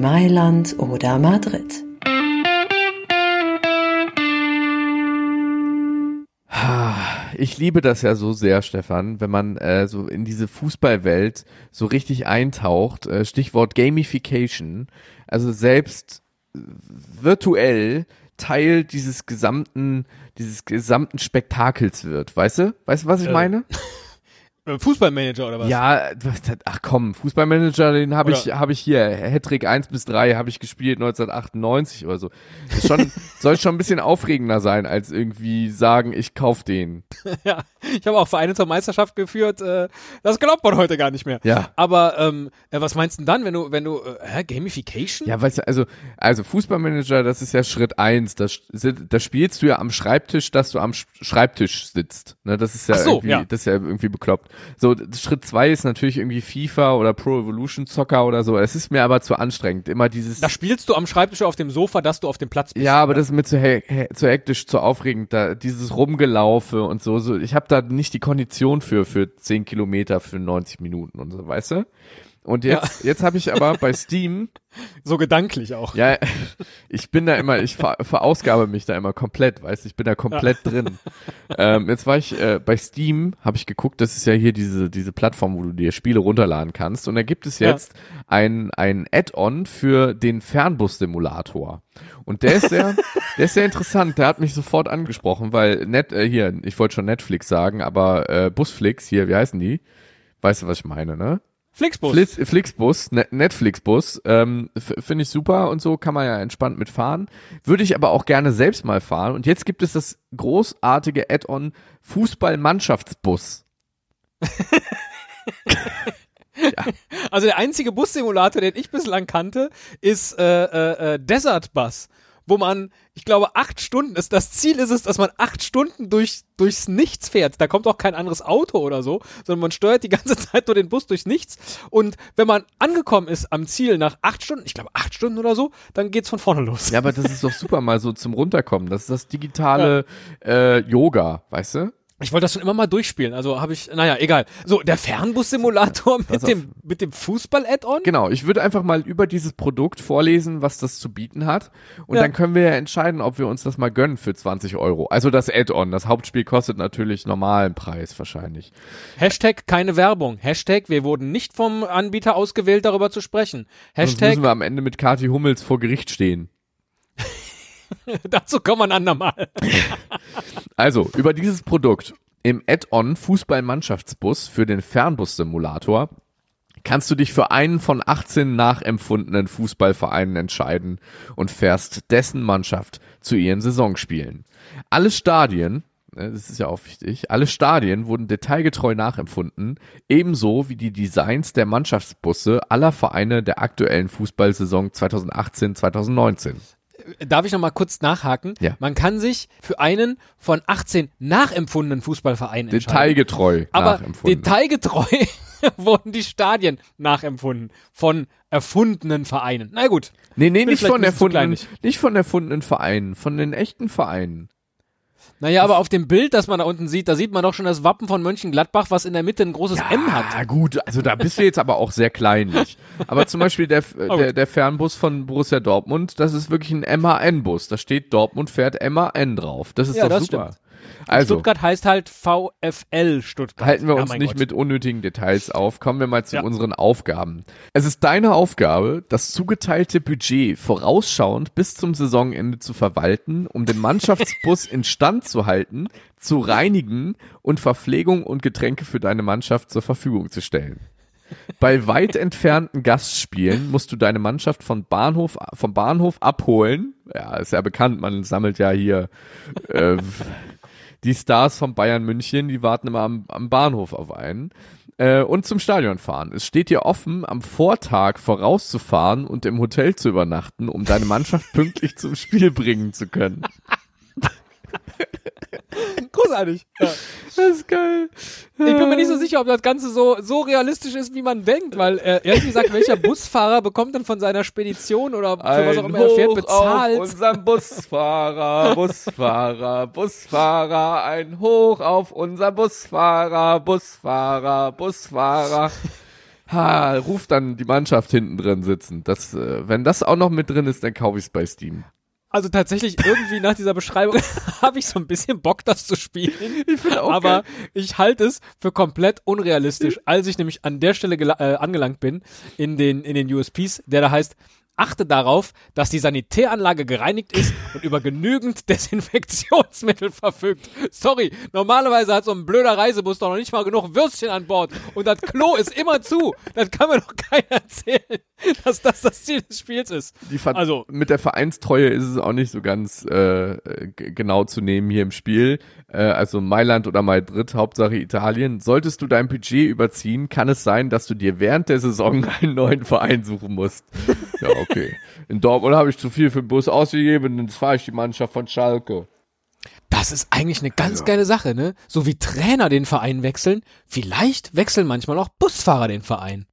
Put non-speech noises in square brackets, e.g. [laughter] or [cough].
Mailand oder Madrid. Ich liebe das ja so sehr, Stefan, wenn man äh, so in diese Fußballwelt so richtig eintaucht. Äh, Stichwort Gamification. Also selbst virtuell Teil dieses gesamten, dieses gesamten Spektakels wird. Weißt du? Weißt du, was ich Äh, meine? [laughs] Fußballmanager oder was? Ja, ach komm, Fußballmanager, den habe ich, habe ich hier, Hattrick 1 bis 3 habe ich gespielt 1998 oder so. Das schon, [laughs] soll schon ein bisschen aufregender sein, als irgendwie sagen, ich kauf den. [laughs] ja. Ich habe auch Vereine zur Meisterschaft geführt. Äh, das glaubt man heute gar nicht mehr. Ja. Aber ähm, äh, was meinst du dann, wenn du, wenn du, äh, Gamification? Ja, weißt du, also, also Fußballmanager, das ist ja Schritt eins. Das, das spielst du ja am Schreibtisch, dass du am Sch- Schreibtisch sitzt. Ne, das ist ja so, irgendwie, ja. das ist ja irgendwie bekloppt. So, Schritt zwei ist natürlich irgendwie FIFA oder Pro Evolution Soccer oder so. Es ist mir aber zu anstrengend. Immer dieses. Da spielst du am Schreibtisch auf dem Sofa, dass du auf dem Platz bist. Ja, aber das ist mir zu, he he zu hektisch, zu aufregend, da, dieses Rumgelaufe und so, so. Ich habe da nicht die Kondition für, für 10 Kilometer für 90 Minuten und so, weißt du? Und jetzt, jetzt habe ich aber bei [laughs] Steam, So gedanklich auch. ja, ich bin da immer, ich ver verausgabe mich da immer komplett, weißt du, ich bin da komplett drin. Ähm, jetzt war ich äh, bei Steam, habe ich geguckt, das ist ja hier diese, diese Plattform, wo du dir Spiele runterladen kannst. Und da gibt es Ja. jetzt ein, ein Add-on für den Fernbus-Simulator. Und der ist sehr, [laughs] der ist sehr interessant. Der hat mich sofort angesprochen, weil net, äh, hier, ich wollte schon Netflix sagen, aber äh, Busflix, hier, wie heißen die? Weißt du, was ich meine, ne? Flixbus. Flix, Flixbus, Ne- Netflixbus, ähm, finde ich super und so, kann man ja entspannt mitfahren. Würde ich aber auch gerne selbst mal fahren. Und jetzt gibt es das großartige Add-on Fußball-Mannschaftsbus. [laughs] Also der einzige Bussimulator, den ich bislang kannte, ist äh, äh, äh, Desert Bus, wo man, ich glaube, acht Stunden ist. Das Ziel ist es, dass man acht Stunden durch durchs Nichts fährt. Da kommt auch kein anderes Auto oder so, sondern man steuert die ganze [laughs] Zeit nur den Bus durchs Nichts. Und wenn man angekommen ist am Ziel nach acht Stunden, ich glaube acht Stunden oder so, dann geht's von vorne los. Ja, aber das ist doch super mal so zum Runterkommen. Das ist das digitale [laughs] äh, Yoga, weißt du? Ich wollte das schon immer mal durchspielen. Also habe ich, naja, egal. So, der Fernbus-Simulator mit auf. dem, mit dem Fußball-Add-on? Genau, ich würde einfach mal über dieses Produkt vorlesen, was das zu bieten hat. Und Ja. dann können wir ja entscheiden, ob wir uns das mal gönnen für 20 Euro. Also das Add-on. Das Hauptspiel kostet natürlich normalen Preis wahrscheinlich. Hashtag keine Werbung. Hashtag wir wurden nicht vom Anbieter ausgewählt, darüber zu sprechen. Sonst Hashtag müssen wir am Ende mit Kati Hummels vor Gericht stehen. [laughs] dazu kommen wir ein andermal. [laughs] Also, über dieses Produkt im Add-on Fußball-Mannschaftsbus für den Fernbus-Simulator kannst du dich für einen von 18 nachempfundenen Fußballvereinen entscheiden und fährst dessen Mannschaft zu ihren Saisonspielen. Alle Stadien, ne, das ist ja auch wichtig, alle Stadien wurden detailgetreu nachempfunden, ebenso wie die Designs der Mannschaftsbusse aller Vereine der aktuellen Fußballsaison 2018-2019. Darf ich noch mal kurz nachhaken? Ja. Man kann sich für einen von 18 nachempfundenen Fußballvereinen entscheiden. Detailgetreu Aber detailgetreu [laughs] wurden die Stadien nachempfunden von erfundenen Vereinen. Na gut. Nee, nee, nicht von erfundenen, nicht von erfundenen Vereinen, von den echten Vereinen. Naja, aber auf dem Bild, das man da unten sieht, da sieht man doch schon das Wappen von Mönchengladbach, was in der Mitte ein großes M hat. Ja, gut, also da bist du jetzt aber auch sehr kleinlich. Aber zum Beispiel der, [laughs] der, der Fernbus von Borussia Dortmund, das ist wirklich ein MAN-Bus. Da steht Dortmund fährt MAN drauf. Das ist Ja, doch das super. stimmt. Also, Stuttgart heißt halt VfL Stuttgart. halten wir Ja, uns mein nicht Gott. mit unnötigen Details auf. Kommen wir mal zu Ja. unseren Aufgaben. Es ist deine Aufgabe, das zugeteilte Budget vorausschauend bis zum Saisonende zu verwalten, um den Mannschaftsbus [laughs] instand zu halten, zu reinigen und Verpflegung und Getränke für deine Mannschaft zur Verfügung zu stellen. Bei weit entfernten Gastspielen musst du deine Mannschaft von Bahnhof, vom Bahnhof abholen. Ja, ist ja bekannt, man sammelt ja hier äh, die Stars von Bayern München, die warten immer am, am Bahnhof auf einen. Äh, und zum Stadion fahren. Es steht dir offen, am Vortag vorauszufahren und im Hotel zu übernachten, um deine Mannschaft [laughs] pünktlich zum Spiel bringen zu können. [laughs] Großartig. Ja. Das ist geil. Ich bin mir nicht so sicher, ob das Ganze so, so realistisch ist, wie man denkt, weil äh, ehrlich gesagt, welcher [laughs] Busfahrer bekommt denn von seiner Spedition oder für was auch immer er fährt Hoch bezahlt? Auf unseren Busfahrer, Busfahrer, Busfahrer, ein Hoch auf unseren Busfahrer, Busfahrer, Busfahrer. ha, ruft dann die Mannschaft hinten drin sitzen. Das, äh, wenn das auch noch mit drin ist, dann kaufe ich es bei Steam. Also tatsächlich irgendwie nach dieser Beschreibung [laughs] habe ich so ein bisschen Bock, das zu spielen. Ich finde auch aber ich halte es für komplett unrealistisch, als ich nämlich an der Stelle äh, angelangt bin in den in den USPs, der da heißt Achte darauf, dass die Sanitäranlage gereinigt ist [laughs] und über genügend Desinfektionsmittel verfügt. Sorry, normalerweise hat so ein blöder Reisebus doch noch nicht mal genug Würstchen an Bord und das Klo ist immer zu. Das kann mir doch keiner erzählen, [laughs] dass das das Ziel des Spiels ist. Also- mit der Vereinstreue ist es auch nicht so ganz äh, genau zu nehmen hier im Spiel. Äh, also Mailand oder Madrid, Hauptsache Italien. Solltest du dein Budget überziehen, kann es sein, dass du dir während der Saison [laughs] einen neuen Verein suchen musst. [laughs] ja, okay. In Dortmund habe ich zu viel für den Bus ausgegeben, jetzt fahre ich die Mannschaft von Schalke. Das ist eigentlich eine ganz geile Sache, ne? So wie Trainer den Verein wechseln, vielleicht wechseln manchmal auch Busfahrer den Verein.